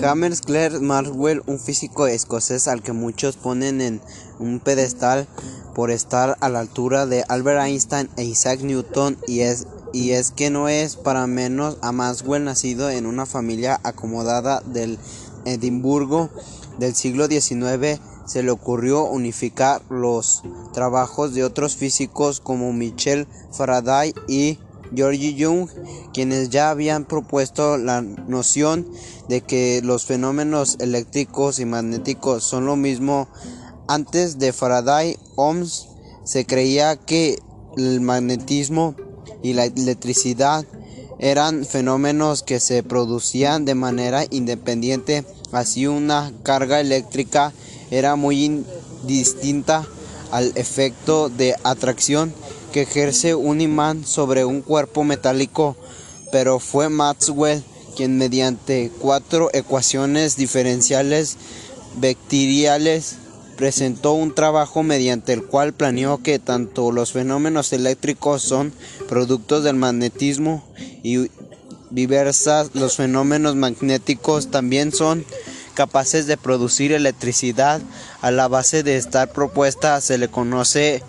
James Clerk Maxwell, un físico escocés al que muchos ponen en un pedestal por estar a la altura de Albert Einstein e Isaac Newton, y es, y es que no es para menos a Maxwell nacido en una familia acomodada del Edimburgo del siglo XIX, se le ocurrió unificar los trabajos de otros físicos como Michel Faraday y George Young, quienes ya habían propuesto la noción de que los fenómenos eléctricos y magnéticos son lo mismo. Antes de Faraday, Ohms se creía que el magnetismo y la electricidad eran fenómenos que se producían de manera independiente, así una carga eléctrica era muy distinta al efecto de atracción que ejerce un imán sobre un cuerpo metálico, pero fue Maxwell quien mediante cuatro ecuaciones diferenciales vectoriales presentó un trabajo mediante el cual planeó que tanto los fenómenos eléctricos son productos del magnetismo y diversas los fenómenos magnéticos también son capaces de producir electricidad a la base de esta propuesta se le conoce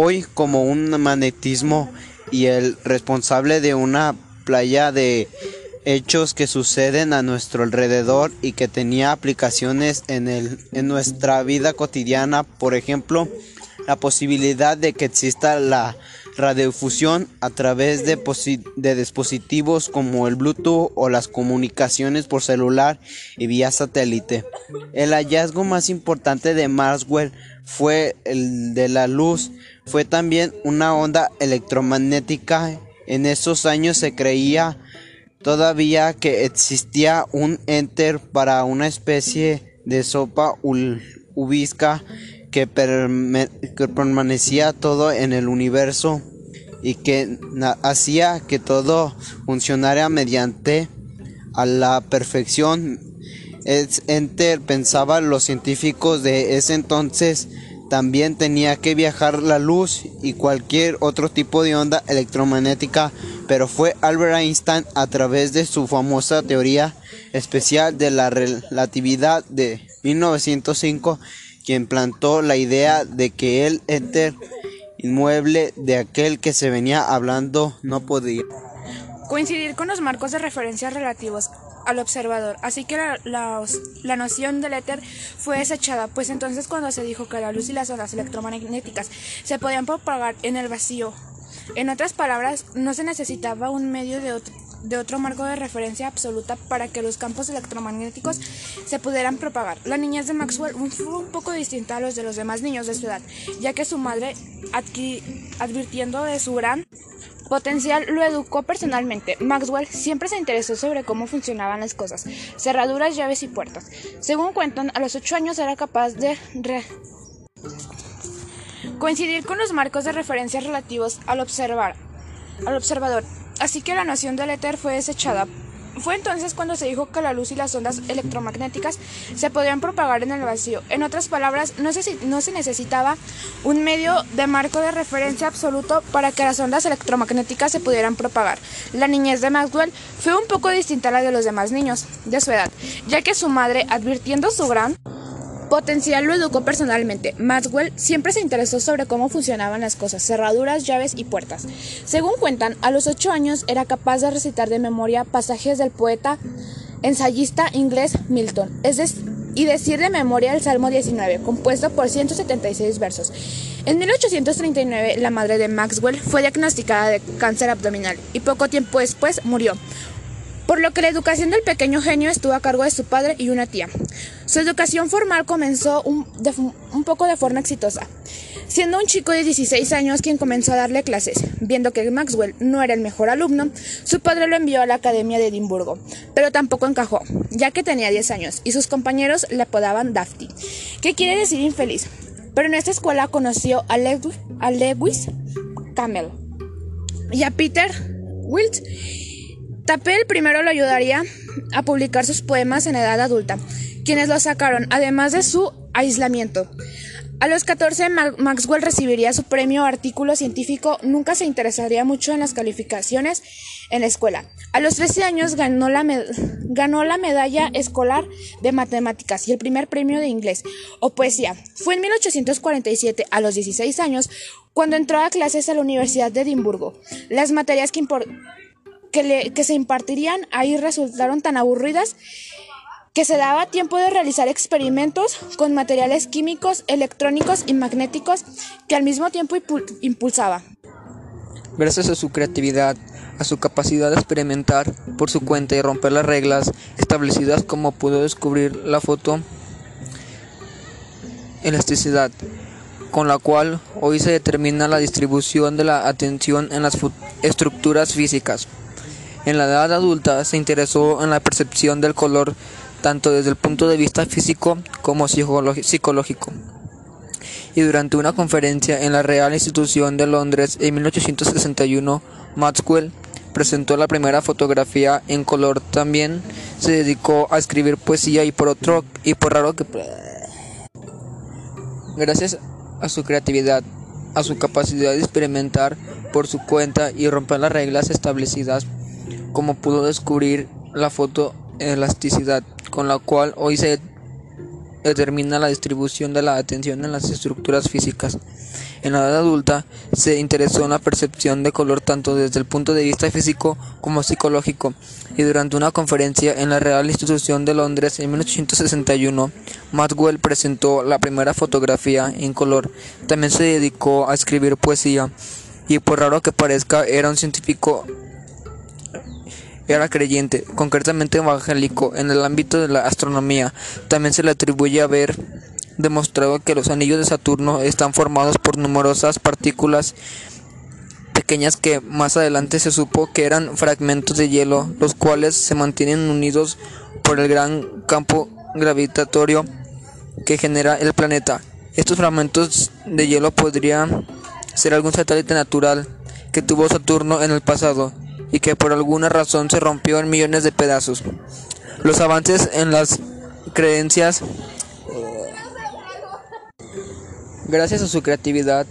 hoy como un magnetismo y el responsable de una playa de hechos que suceden a nuestro alrededor y que tenía aplicaciones en, el, en nuestra vida cotidiana, por ejemplo, la posibilidad de que exista la radiofusión a través de, dispositivos como el Bluetooth o las comunicaciones por celular y vía satélite. El hallazgo más importante de Maxwell fue el de la luz, fue también una onda electromagnética. En esos años se creía todavía que existía un enter para una especie de sopa ubisca que, permanecía todo en el universo y que hacía que todo funcionara mediante a la perfección. Enter pensaba los científicos de ese entonces también tenía que viajar la luz y cualquier otro tipo de onda electromagnética, pero fue Albert Einstein a través de su famosa teoría especial de la relatividad de 1905 quien plantó la idea de que el enter inmueble de aquel que se venía hablando no podía coincidir con los marcos de referencia relativos al observador, así que la, la, noción del éter fue desechada, pues entonces cuando se dijo que la luz y las ondas electromagnéticas se podían propagar en el vacío, en otras palabras, no se necesitaba un medio de otro de otro marco de referencia absoluta para que los campos electromagnéticos se pudieran propagar. La niñez de Maxwell fue un poco distinta a los de los demás niños de su edad, ya que su madre, advirtiendo de su gran potencial, lo educó personalmente. Maxwell siempre se interesó sobre cómo funcionaban las cosas, cerraduras, llaves y puertas. Según cuentan, a los 8 años era capaz de coincidir con los marcos de referencia relativos al observar al observador así que la noción del éter fue desechada. Fue entonces cuando se dijo que la luz y las ondas electromagnéticas se podían propagar en el vacío. En otras palabras, no se, no se necesitaba un medio de marco de referencia absoluto para que las ondas electromagnéticas se pudieran propagar. La niñez de Maxwell fue un poco distinta a la de los demás niños de su edad, ya que su madre, advirtiendo su gran Potencial lo educó personalmente. Maxwell siempre se interesó sobre cómo funcionaban las cosas, cerraduras, llaves y puertas. Según cuentan, a los ocho años era capaz de recitar de memoria pasajes del poeta ensayista inglés Milton, y decir de memoria el Salmo 19, compuesto por 176 versos. En 1839, la madre de Maxwell fue diagnosticada de cáncer abdominal y poco tiempo después murió por lo que la educación del pequeño genio estuvo a cargo de su padre y una tía. Su educación formal comenzó un, poco de forma exitosa, siendo un chico de 16 años quien comenzó a darle clases. Viendo que Maxwell no era el mejor alumno, su padre lo envió a la Academia de Edimburgo, pero tampoco encajó, ya que tenía 10 años y sus compañeros le apodaban Dafty, que quiere decir infeliz. Pero en esta escuela conoció a, a Lewis Camel y a Peter Wilt Tapel primero lo ayudaría a publicar sus poemas en edad adulta, quienes lo sacaron, además de su aislamiento. A los 14 Maxwell recibiría su premio artículo científico, nunca se interesaría mucho en las calificaciones en la escuela. A los 13 años ganó la, ganó la medalla escolar de matemáticas y el primer premio de inglés o poesía. Fue en 1847, a los 16 años, cuando entró a clases a la Universidad de Edimburgo. Las materias que, que, que se impartirían ahí resultaron tan aburridas que se daba tiempo de realizar experimentos con materiales químicos, electrónicos y magnéticos que al mismo tiempo impulsaba. Gracias a su creatividad, a su capacidad de experimentar por su cuenta y romper las reglas establecidas como pudo descubrir la foto elasticidad, con la cual hoy se determina la distribución de la atención en las estructuras físicas. En la edad adulta se interesó en la percepción del color tanto desde el punto de vista físico como psicológico. Y durante una conferencia en la Real Institución de Londres en 1861, Maxwell presentó la primera fotografía en color. También se dedicó a escribir poesía y por otro y por raro que gracias a su creatividad, a su capacidad de experimentar por su cuenta y romper las reglas establecidas, como pudo descubrir la foto elasticidad con la cual hoy se determina la distribución de la atención en las estructuras físicas. En la edad adulta se interesó en la percepción de color tanto desde el punto de vista físico como psicológico y durante una conferencia en la Real Institución de Londres en 1861, Maxwell presentó la primera fotografía en color. También se dedicó a escribir poesía y por raro que parezca era un científico era creyente, concretamente evangélico, en el ámbito de la astronomía. También se le atribuye haber demostrado que los anillos de Saturno están formados por numerosas partículas pequeñas que más adelante se supo que eran fragmentos de hielo, los cuales se mantienen unidos por el gran campo gravitatorio que genera el planeta. Estos fragmentos de hielo podrían ser algún satélite natural que tuvo Saturno en el pasado y que por alguna razón se rompió en millones de pedazos. Los avances en las creencias, gracias a su creatividad,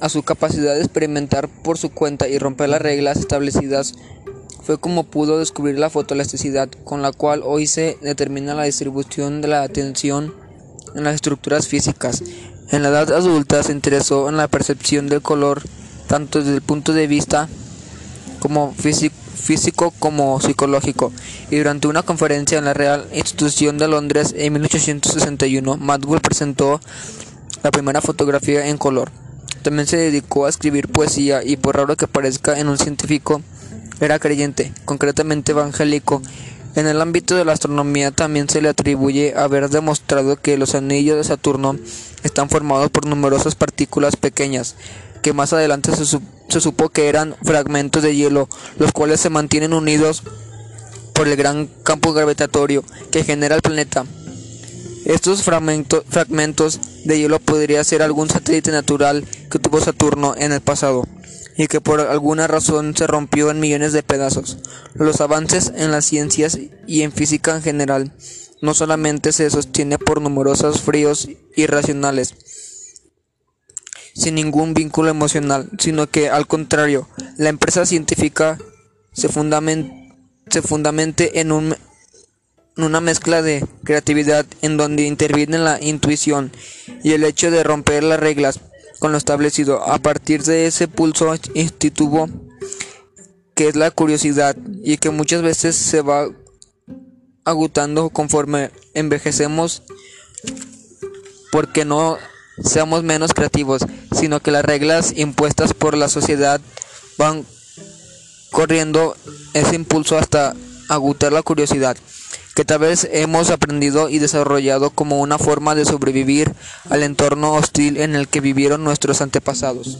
a su capacidad de experimentar por su cuenta y romper las reglas establecidas, fue como pudo descubrir la fotoelasticidad, con la cual hoy se determina la distribución de la atención en las estructuras físicas. En la edad adulta se interesó en la percepción del color, tanto desde el punto de vista como físico como psicológico, y durante una conferencia en la Real Institución de Londres en 1861, Maxwell presentó la primera fotografía en color. También se dedicó a escribir poesía y por raro que parezca en un científico, era creyente, concretamente evangélico. En el ámbito de la astronomía también se le atribuye haber demostrado que los anillos de Saturno están formados por numerosas partículas pequeñas, que más adelante se, se supo que eran fragmentos de hielo, los cuales se mantienen unidos por el gran campo gravitatorio que genera el planeta. Estos fragmentos, de hielo podría ser algún satélite natural que tuvo Saturno en el pasado y que por alguna razón se rompió en millones de pedazos. Los avances en las ciencias y en física en general no solamente se sostiene por numerosos fríos irracionales, sin ningún vínculo emocional, sino que al contrario, la empresa científica se, se fundamente en, un, en una mezcla de creatividad en donde interviene la intuición y el hecho de romper las reglas con lo establecido. A partir de ese pulso instituvo que es la curiosidad y que muchas veces se va agotando conforme envejecemos porque no seamos menos creativos, sino que las reglas impuestas por la sociedad van corriendo ese impulso hasta agotar la curiosidad, que tal vez hemos aprendido y desarrollado como una forma de sobrevivir al entorno hostil en el que vivieron nuestros antepasados.